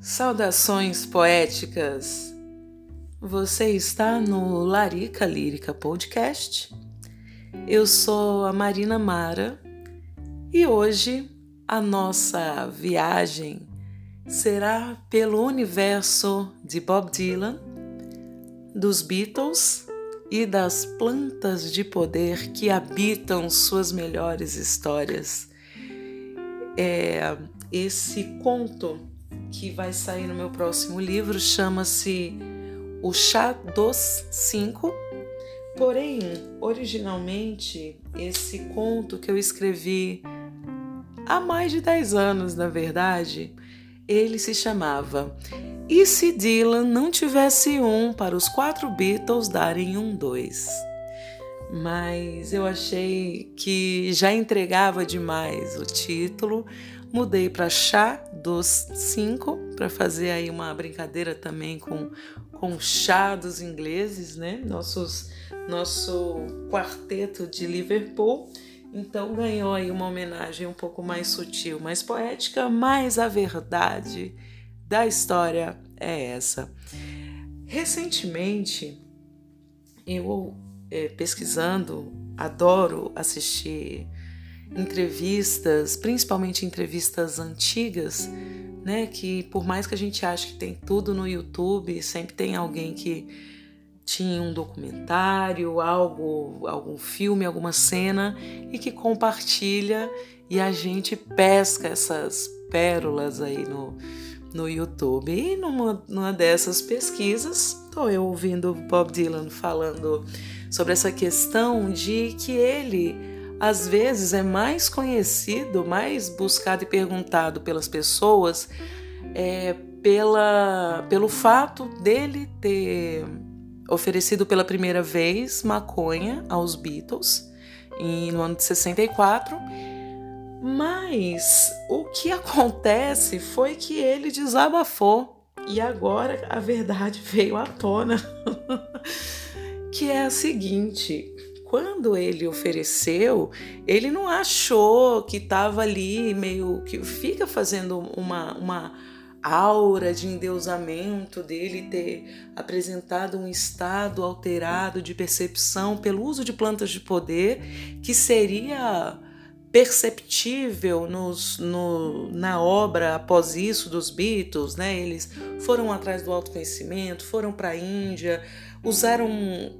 Saudações poéticas! Você está no Larica Lírica Podcast. Eu sou a Marina Mara e hoje a nossa viagem será pelo universo de Bob Dylan, dos Beatles e das plantas de poder que habitam suas melhores histórias. É, esse conto que vai sair no meu próximo livro, chama-se O Chá dos Cinco. Porém, originalmente, esse conto que eu escrevi há mais de 10 anos, na verdade, ele se chamava E se Dylan não tivesse um para os quatro Beatles darem um dois? Mas eu achei que já entregava demais o título, Mudei para chá dos cinco para fazer aí uma brincadeira também com com chá dos ingleses, né? Nossos nosso quarteto de Liverpool. Então ganhou aí uma homenagem um pouco mais sutil, mais poética, mas a verdade da história é essa. Recentemente, eu é, pesquisando, adoro assistir entrevistas, principalmente entrevistas antigas, né, que por mais que a gente ache que tem tudo no YouTube, sempre tem alguém que tinha um documentário, algo, algum filme, alguma cena e que compartilha e a gente pesca essas pérolas aí no, no YouTube. E numa, numa dessas pesquisas, estou eu ouvindo Bob Dylan falando sobre essa questão de que ele às vezes é mais conhecido, mais buscado e perguntado pelas pessoas é, pela, pelo fato dele ter oferecido pela primeira vez maconha aos Beatles em, no ano de 64. Mas o que acontece foi que ele desabafou e agora a verdade veio à tona, que é a seguinte: quando ele ofereceu, ele não achou que estava ali meio que fica fazendo uma, uma aura de endeusamento dele ter apresentado um estado alterado de percepção pelo uso de plantas de poder que seria perceptível nos, no, na obra após isso dos Beatles, né? Eles foram atrás do autoconhecimento, foram para a Índia, usaram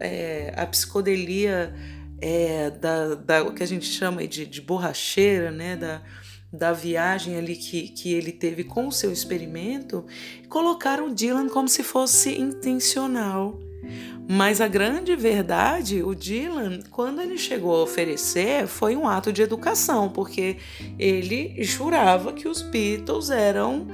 é, a psicodelia é, da, da o que a gente chama de, de borracheira, né? Da, da viagem ali que, que ele teve com o seu experimento, colocaram Dylan como se fosse intencional. Mas a grande verdade, o Dylan, quando ele chegou a oferecer, foi um ato de educação, porque ele jurava que os Beatles eram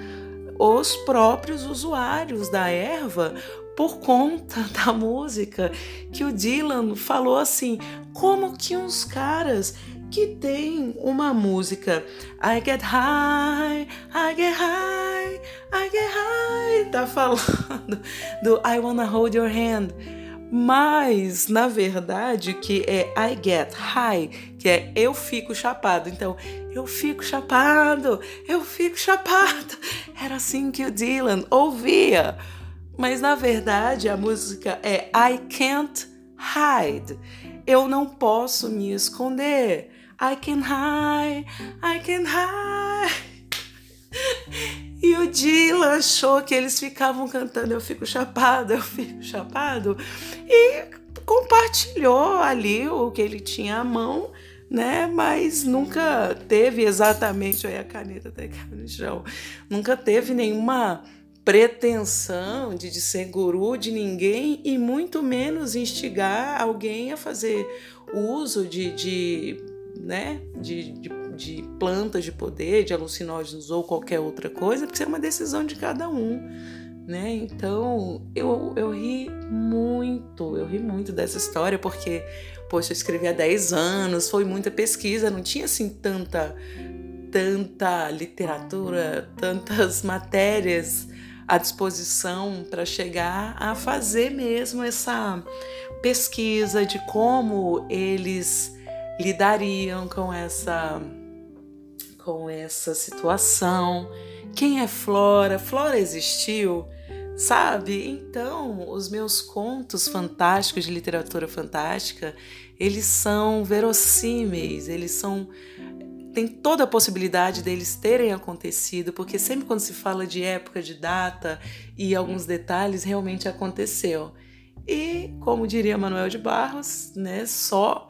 os próprios usuários da erva por conta da música que o Dylan falou assim, como que uns caras que tem uma música I get high, I get high, I get high, tá falando do I wanna hold your hand mas na verdade que é I get high, que é eu fico chapado. Então, eu fico chapado, eu fico chapado. Era assim que o Dylan ouvia. Mas na verdade a música é I can't hide. Eu não posso me esconder. I can hide, I can hide. E o Dylan achou que eles ficavam cantando Eu Fico Chapado, Eu Fico Chapado e compartilhou ali o que ele tinha à mão, né? Mas nunca teve exatamente. Olha a caneta até caiu no chão. Nunca teve nenhuma pretensão de, de ser guru de ninguém e muito menos instigar alguém a fazer uso de, de né, de, de de plantas de poder, de alucinógenos ou qualquer outra coisa, porque é uma decisão de cada um. Né? Então eu, eu ri muito, eu ri muito dessa história, porque, poxa, eu escrevi há 10 anos, foi muita pesquisa, não tinha assim tanta, tanta literatura, tantas matérias à disposição para chegar a fazer mesmo essa pesquisa de como eles lidariam com essa com essa situação. Quem é Flora? Flora existiu? Sabe? Então, os meus contos fantásticos de literatura fantástica, eles são verossímeis, eles são tem toda a possibilidade deles terem acontecido, porque sempre quando se fala de época, de data e alguns detalhes, realmente aconteceu. E, como diria Manuel de Barros, né, só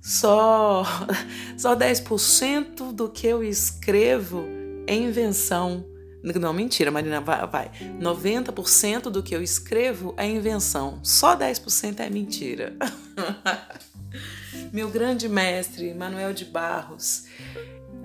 só só 10% do que eu escrevo é invenção. Não, mentira, Marina, vai. vai. 90% do que eu escrevo é invenção. Só 10% é mentira. Meu grande mestre, Manuel de Barros.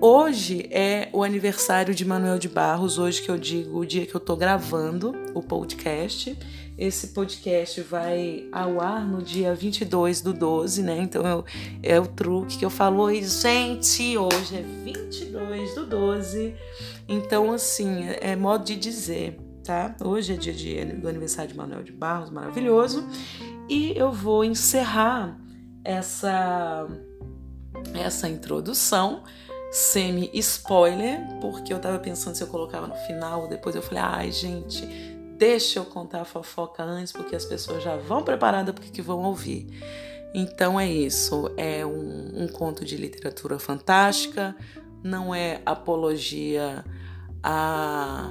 Hoje é o aniversário de Manuel de Barros, hoje que eu digo o dia que eu tô gravando o podcast. Esse podcast vai ao ar no dia 22 do 12, né? Então eu, é o truque que eu falo, oi, gente, hoje é 22 do 12. Então, assim, é modo de dizer, tá? Hoje é dia do aniversário de Manuel de Barros, maravilhoso. E eu vou encerrar essa, essa introdução semi-spoiler, porque eu tava pensando se eu colocava no final, depois eu falei, ai gente, deixa eu contar a fofoca antes, porque as pessoas já vão preparadas porque que vão ouvir. Então é isso, é um, um conto de literatura fantástica, não é apologia a,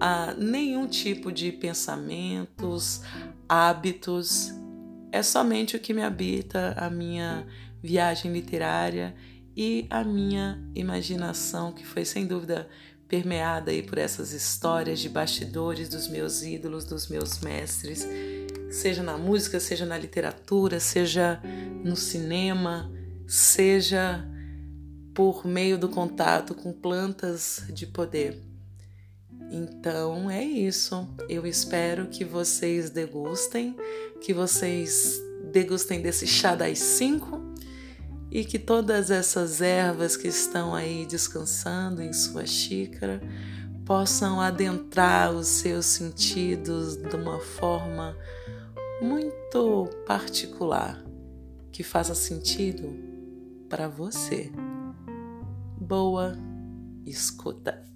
a nenhum tipo de pensamentos, hábitos, é somente o que me habita, a minha viagem literária e a minha imaginação, que foi sem dúvida permeada aí por essas histórias de bastidores dos meus ídolos, dos meus mestres, seja na música, seja na literatura, seja no cinema, seja por meio do contato com plantas de poder. Então é isso. Eu espero que vocês degustem, que vocês degustem desse chá das cinco e que todas essas ervas que estão aí descansando em sua xícara possam adentrar os seus sentidos de uma forma muito particular, que faça sentido para você. Boa escuta!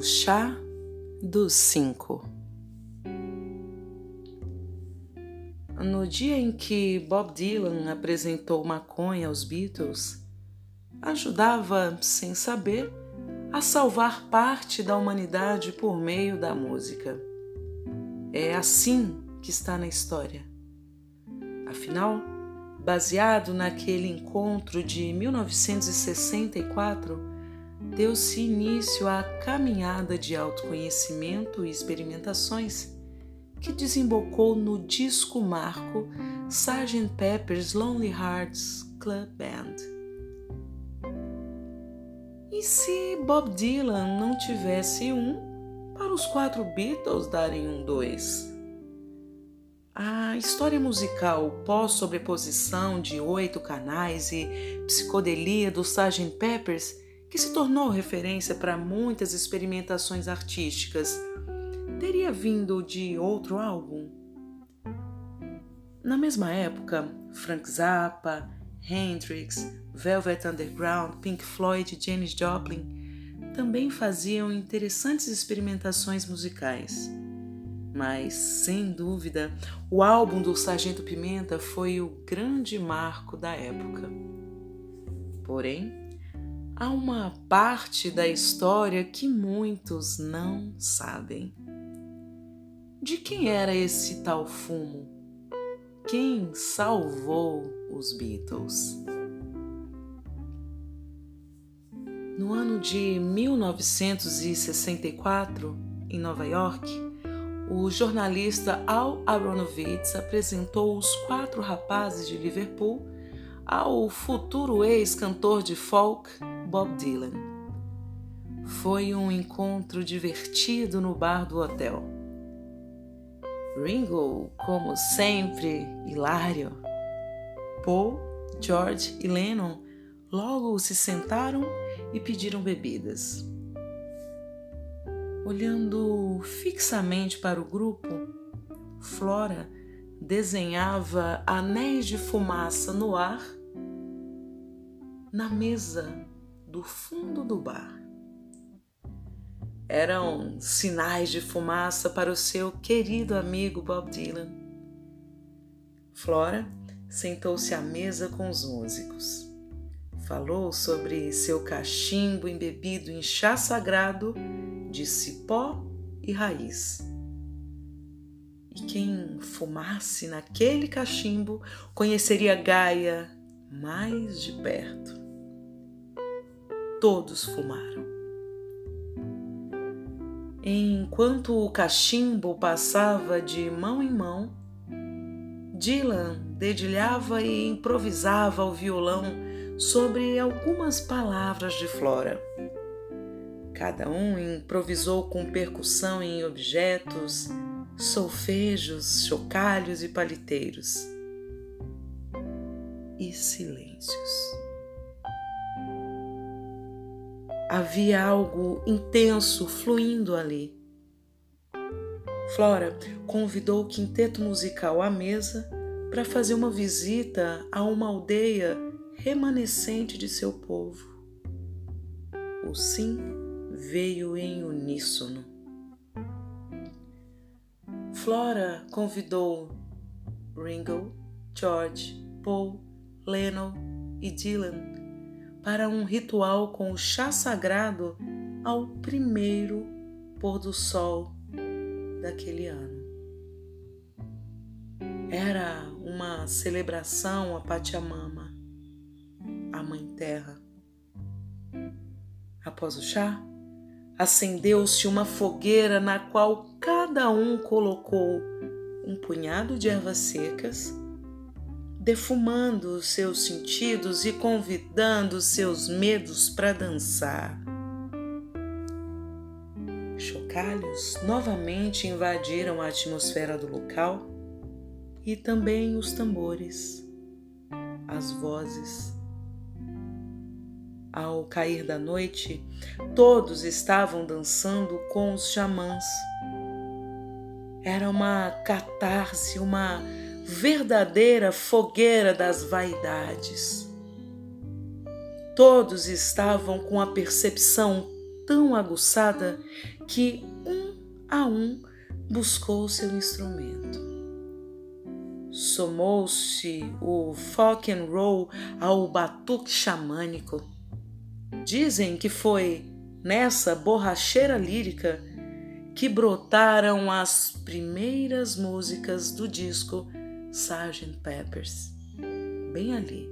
O Chá dos Cinco. No dia em que Bob Dylan apresentou maconha aos Beatles, ajudava, sem saber, a salvar parte da humanidade por meio da música. É assim que está na história. Afinal, baseado naquele encontro de 1964, deu-se início à caminhada de autoconhecimento e experimentações que desembocou no disco marco Sgt. Pepper's Lonely Hearts Club Band. E se Bob Dylan não tivesse um, para os quatro Beatles darem um dois? A história musical pós-sobreposição de oito canais e psicodelia do Sgt. Peppers que se tornou referência para muitas experimentações artísticas, teria vindo de outro álbum? Na mesma época, Frank Zappa, Hendrix, Velvet Underground, Pink Floyd e Janis Joplin também faziam interessantes experimentações musicais. Mas, sem dúvida, o álbum do Sargento Pimenta foi o grande marco da época. Porém, há uma parte da história que muitos não sabem. De quem era esse tal fumo? Quem salvou os Beatles? No ano de 1964, em Nova York, o jornalista Al Aronovitz apresentou os quatro rapazes de Liverpool ao futuro ex-cantor de folk Bob Dylan. foi um encontro divertido no bar do hotel. Ringo, como sempre, hilário. Paul, George e Lennon logo se sentaram e pediram bebidas. Olhando fixamente para o grupo, Flora desenhava anéis de fumaça no ar na mesa do fundo do bar. Eram sinais de fumaça para o seu querido amigo Bob Dylan. Flora sentou-se à mesa com os músicos. Falou sobre seu cachimbo embebido em chá sagrado de cipó e raiz. E quem fumasse naquele cachimbo conheceria Gaia mais de perto. Todos fumaram. Enquanto o cachimbo passava de mão em mão, Dylan dedilhava e improvisava ao violão sobre algumas palavras de Flora. Cada um improvisou com percussão em objetos, solfejos, chocalhos e paliteiros. E silêncios. Havia algo intenso fluindo ali Flora convidou o quinteto musical à mesa para fazer uma visita a uma aldeia remanescente de seu povo. O sim veio em uníssono. Flora convidou Ringo, George, Paul, Lennon e Dylan para um ritual com o chá sagrado ao primeiro pôr do sol daquele ano. Era uma celebração a Pachamama, a Mãe Terra. Após o chá, acendeu-se uma fogueira na qual cada um colocou um punhado de ervas secas, defumando seus sentidos e convidando seus medos para dançar chocalhos novamente invadiram a atmosfera do local e também os tambores, as vozes. Ao cair da noite, todos estavam dançando com os xamãs. Era uma catarse, uma verdadeira fogueira das vaidades. Todos estavam com a percepção tão aguçada que um a um buscou seu instrumento. Somou-se o folk and roll ao batuque xamânico. Dizem que foi nessa borracheira lírica que brotaram as primeiras músicas do disco Sgt. Peppers, bem ali,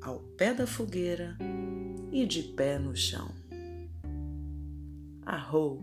ao pé da fogueira e de pé no chão. Arro.